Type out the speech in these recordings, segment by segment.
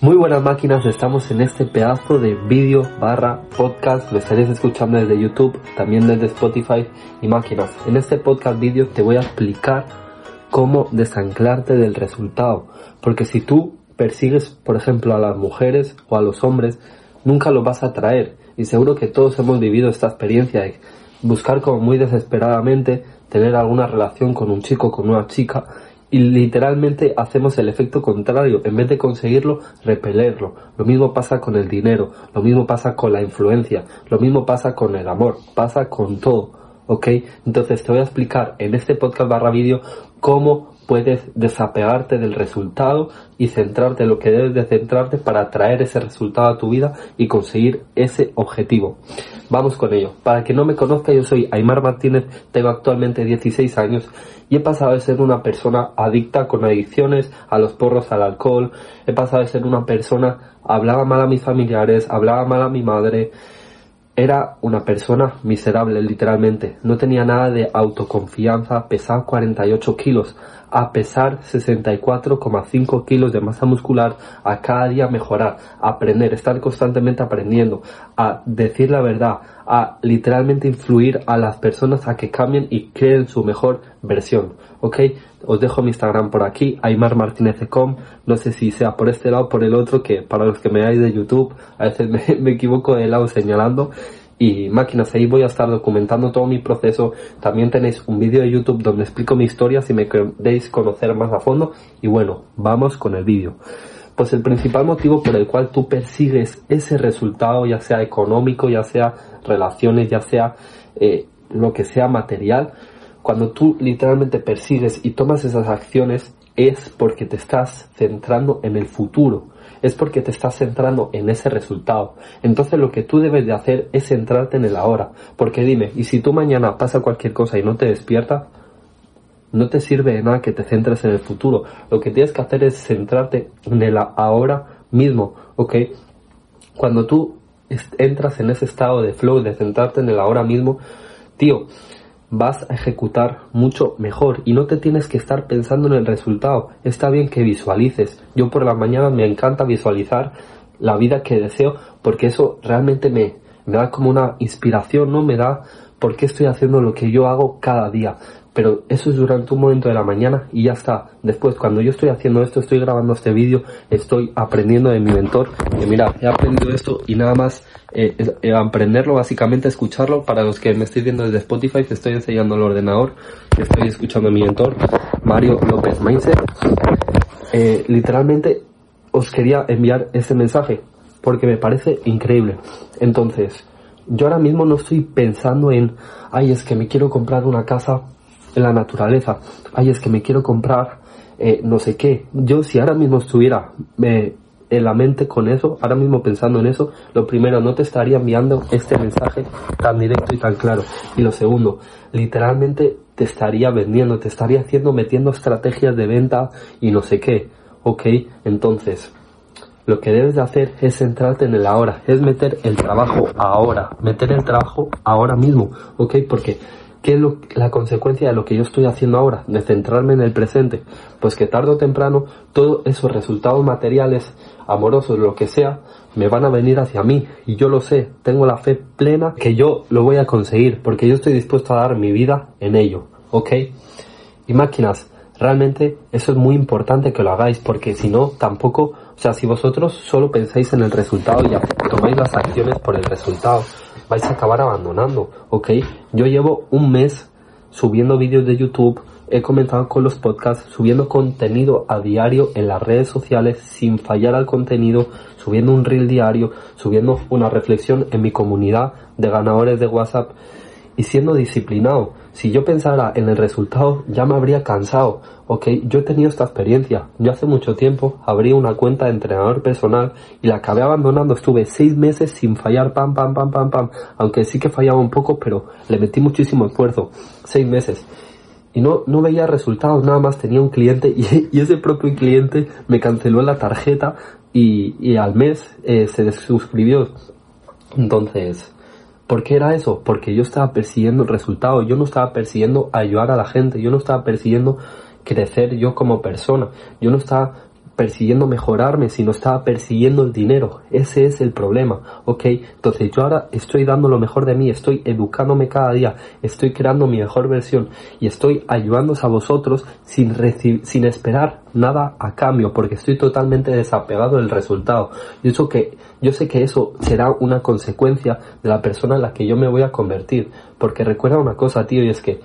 Muy buenas máquinas, estamos en este pedazo de vídeo barra podcast, lo estaréis escuchando desde YouTube, también desde Spotify y máquinas. En este podcast vídeo te voy a explicar cómo desanclarte del resultado, porque si tú persigues, por ejemplo, a las mujeres o a los hombres, nunca lo vas a traer. Y seguro que todos hemos vivido esta experiencia de buscar como muy desesperadamente tener alguna relación con un chico, con una chica, y literalmente hacemos el efecto contrario. En vez de conseguirlo, repelerlo. Lo mismo pasa con el dinero, lo mismo pasa con la influencia, lo mismo pasa con el amor, pasa con todo. ¿Ok? Entonces te voy a explicar en este podcast barra vídeo cómo puedes desapegarte del resultado y centrarte en lo que debes de centrarte para traer ese resultado a tu vida y conseguir ese objetivo. Vamos con ello. Para que no me conozca, yo soy Aymar Martínez, tengo actualmente 16 años y he pasado de ser una persona adicta con adicciones a los porros, al alcohol, he pasado de ser una persona, hablaba mal a mis familiares, hablaba mal a mi madre, era una persona miserable literalmente, no tenía nada de autoconfianza, pesaba 48 kilos, a pesar 64,5 kilos de masa muscular, a cada día mejorar, aprender, estar constantemente aprendiendo, a decir la verdad, a literalmente influir a las personas a que cambien y creen su mejor versión. ¿Ok? Os dejo mi Instagram por aquí, aymarmartinez.com. No sé si sea por este lado o por el otro, que para los que me veáis de YouTube, a veces me, me equivoco de lado señalando y máquinas. Ahí voy a estar documentando todo mi proceso. También tenéis un vídeo de YouTube donde explico mi historia si me queréis conocer más a fondo. Y bueno, vamos con el vídeo. Pues el principal motivo por el cual tú persigues ese resultado, ya sea económico, ya sea relaciones, ya sea eh, lo que sea material, cuando tú literalmente persigues y tomas esas acciones es porque te estás centrando en el futuro es porque te estás centrando en ese resultado. Entonces lo que tú debes de hacer es centrarte en el ahora. Porque dime, ¿y si tú mañana pasa cualquier cosa y no te despiertas? No te sirve de nada que te centres en el futuro. Lo que tienes que hacer es centrarte en el ahora mismo, ¿ok? Cuando tú entras en ese estado de flow, de centrarte en el ahora mismo, tío, vas a ejecutar mucho mejor y no te tienes que estar pensando en el resultado. Está bien que visualices. Yo por la mañana me encanta visualizar la vida que deseo porque eso realmente me, me da como una inspiración, ¿no? Me da por qué estoy haciendo lo que yo hago cada día pero eso es durante un momento de la mañana y ya está. Después, cuando yo estoy haciendo esto, estoy grabando este vídeo, estoy aprendiendo de mi mentor. Y mira, he aprendido esto y nada más eh, eh, aprenderlo, básicamente escucharlo. Para los que me estoy viendo desde Spotify, te estoy enseñando el ordenador, estoy escuchando a mi mentor, Mario López Mindset. Eh, literalmente os quería enviar ese mensaje porque me parece increíble. Entonces, yo ahora mismo no estoy pensando en, ay, es que me quiero comprar una casa en la naturaleza. Ay, es que me quiero comprar eh, no sé qué. Yo si ahora mismo estuviera eh, en la mente con eso, ahora mismo pensando en eso, lo primero, no te estaría enviando este mensaje tan directo y tan claro. Y lo segundo, literalmente te estaría vendiendo, te estaría haciendo, metiendo estrategias de venta y no sé qué. Ok, entonces, lo que debes de hacer es centrarte en el ahora, es meter el trabajo ahora, meter el trabajo ahora mismo, ok, porque ¿Qué es la consecuencia de lo que yo estoy haciendo ahora? De centrarme en el presente. Pues que tarde o temprano todos esos resultados materiales, amorosos, lo que sea, me van a venir hacia mí. Y yo lo sé, tengo la fe plena que yo lo voy a conseguir, porque yo estoy dispuesto a dar mi vida en ello. ¿Ok? Y máquinas, realmente eso es muy importante que lo hagáis, porque si no, tampoco, o sea, si vosotros solo pensáis en el resultado y tomáis las acciones por el resultado, vais a acabar abandonando, ¿ok? Yo llevo un mes subiendo vídeos de YouTube, he comenzado con los podcasts, subiendo contenido a diario en las redes sociales sin fallar al contenido, subiendo un reel diario, subiendo una reflexión en mi comunidad de ganadores de WhatsApp y siendo disciplinado. Si yo pensara en el resultado, ya me habría cansado. Ok, yo he tenido esta experiencia. Yo hace mucho tiempo abrí una cuenta de entrenador personal y la acabé abandonando. Estuve seis meses sin fallar, pam, pam, pam, pam, pam. Aunque sí que fallaba un poco, pero le metí muchísimo esfuerzo. Seis meses. Y no, no veía resultados, nada más tenía un cliente y, ese propio cliente me canceló la tarjeta y, y al mes eh, se suscribió. Entonces, ¿Por qué era eso? Porque yo estaba persiguiendo el resultado, yo no estaba persiguiendo ayudar a la gente, yo no estaba persiguiendo crecer yo como persona, yo no estaba persiguiendo mejorarme, sino estaba persiguiendo el dinero. Ese es el problema, ¿ok? Entonces yo ahora estoy dando lo mejor de mí, estoy educándome cada día, estoy creando mi mejor versión y estoy ayudándoos a vosotros sin, sin esperar nada a cambio, porque estoy totalmente desapegado del resultado. Yo, eso que, yo sé que eso será una consecuencia de la persona en la que yo me voy a convertir, porque recuerda una cosa, tío, y es que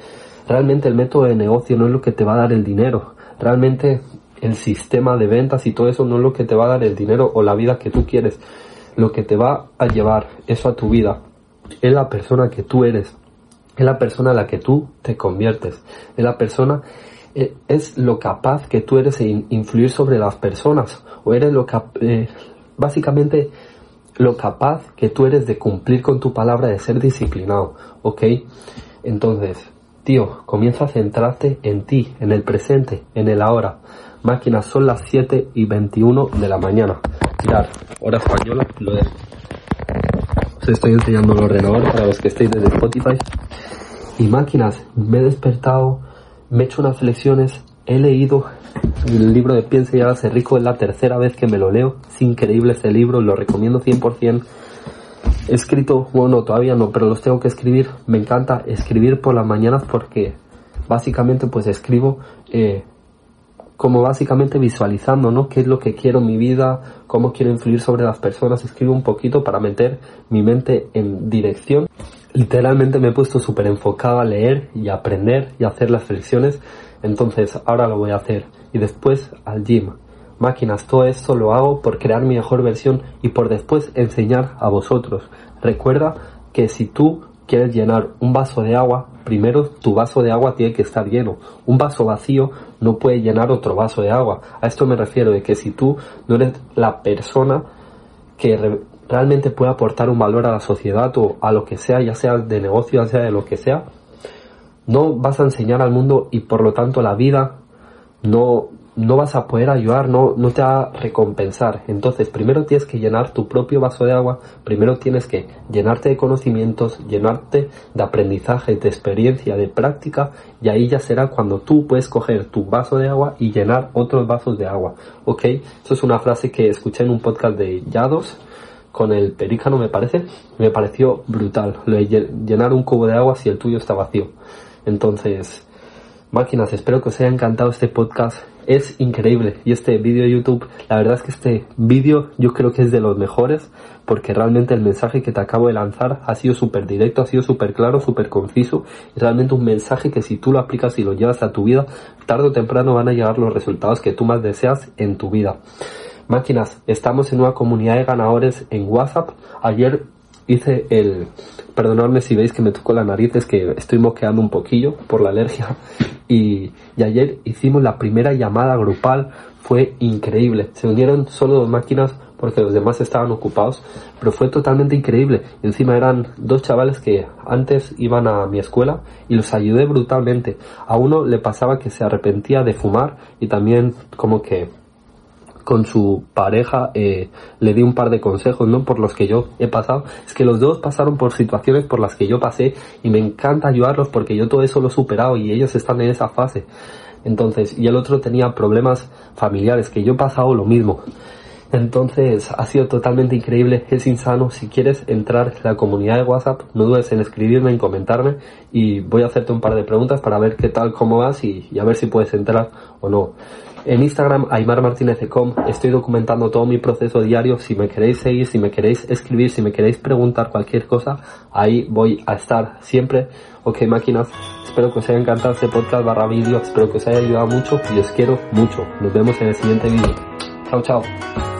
realmente el método de negocio no es lo que te va a dar el dinero. Realmente el sistema de ventas y todo eso no es lo que te va a dar el dinero o la vida que tú quieres. Lo que te va a llevar eso a tu vida es la persona que tú eres. Es la persona a la que tú te conviertes. Es la persona, eh, es lo capaz que tú eres de influir sobre las personas. O eres lo eh, básicamente lo capaz que tú eres de cumplir con tu palabra, de ser disciplinado. ¿Ok? Entonces, tío, comienza a centrarte en ti, en el presente, en el ahora. Máquinas, son las 7 y 21 de la mañana. Mirad, hora española. Os estoy enseñando el ordenador para los que estéis desde Spotify. Y máquinas, me he despertado, me he hecho unas lecciones, he leído el libro de Piensa y hágase rico, es la tercera vez que me lo leo. Es increíble este libro, lo recomiendo 100%. He escrito, bueno, todavía no, pero los tengo que escribir. Me encanta escribir por las mañanas porque básicamente pues escribo eh, como básicamente visualizando, ¿no? ¿Qué es lo que quiero en mi vida? ¿Cómo quiero influir sobre las personas? Escribo un poquito para meter mi mente en dirección. Literalmente me he puesto súper enfocado a leer y aprender y hacer las flexiones. Entonces ahora lo voy a hacer. Y después al gym. Máquinas, todo esto lo hago por crear mi mejor versión y por después enseñar a vosotros. Recuerda que si tú quieres llenar un vaso de agua, primero tu vaso de agua tiene que estar lleno. Un vaso vacío no puede llenar otro vaso de agua. A esto me refiero de que si tú no eres la persona que realmente puede aportar un valor a la sociedad o a lo que sea, ya sea de negocio, ya sea de lo que sea, no vas a enseñar al mundo y por lo tanto la vida no, no vas a poder ayudar, no, no te va a recompensar. Entonces, primero tienes que llenar tu propio vaso de agua, primero tienes que llenarte de conocimientos, llenarte de aprendizaje, de experiencia, de práctica, y ahí ya será cuando tú puedes coger tu vaso de agua y llenar otros vasos de agua. ¿Ok? Eso es una frase que escuché en un podcast de Yados con el perícano, me parece. Me pareció brutal. Lo de llenar un cubo de agua si el tuyo está vacío. Entonces, máquinas, espero que os haya encantado este podcast es increíble. Y este vídeo de YouTube, la verdad es que este vídeo yo creo que es de los mejores porque realmente el mensaje que te acabo de lanzar ha sido súper directo, ha sido súper claro, súper conciso. Es realmente un mensaje que si tú lo aplicas y lo llevas a tu vida, tarde o temprano van a llegar los resultados que tú más deseas en tu vida. Máquinas, estamos en una comunidad de ganadores en WhatsApp. Ayer hice el, perdonadme si veis que me toco la nariz, es que estoy moqueando un poquillo por la alergia. Y, y, ayer hicimos la primera llamada grupal, fue increíble. Se unieron solo dos máquinas porque los demás estaban ocupados, pero fue totalmente increíble. Encima eran dos chavales que antes iban a mi escuela y los ayudé brutalmente. A uno le pasaba que se arrepentía de fumar y también como que con su pareja eh, le di un par de consejos, ¿no? Por los que yo he pasado. Es que los dos pasaron por situaciones por las que yo pasé y me encanta ayudarlos porque yo todo eso lo he superado y ellos están en esa fase. Entonces, y el otro tenía problemas familiares, que yo he pasado lo mismo. Entonces, ha sido totalmente increíble, es insano. Si quieres entrar en la comunidad de WhatsApp, no dudes en escribirme, en comentarme y voy a hacerte un par de preguntas para ver qué tal, cómo vas y, y a ver si puedes entrar o no. En Instagram, Aymar estoy documentando todo mi proceso diario. Si me queréis seguir, si me queréis escribir, si me queréis preguntar cualquier cosa, ahí voy a estar siempre. Ok, máquinas, espero que os haya encantado este podcast barra vídeo, espero que os haya ayudado mucho y os quiero mucho. Nos vemos en el siguiente vídeo. Chao, chao.